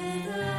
Jesus.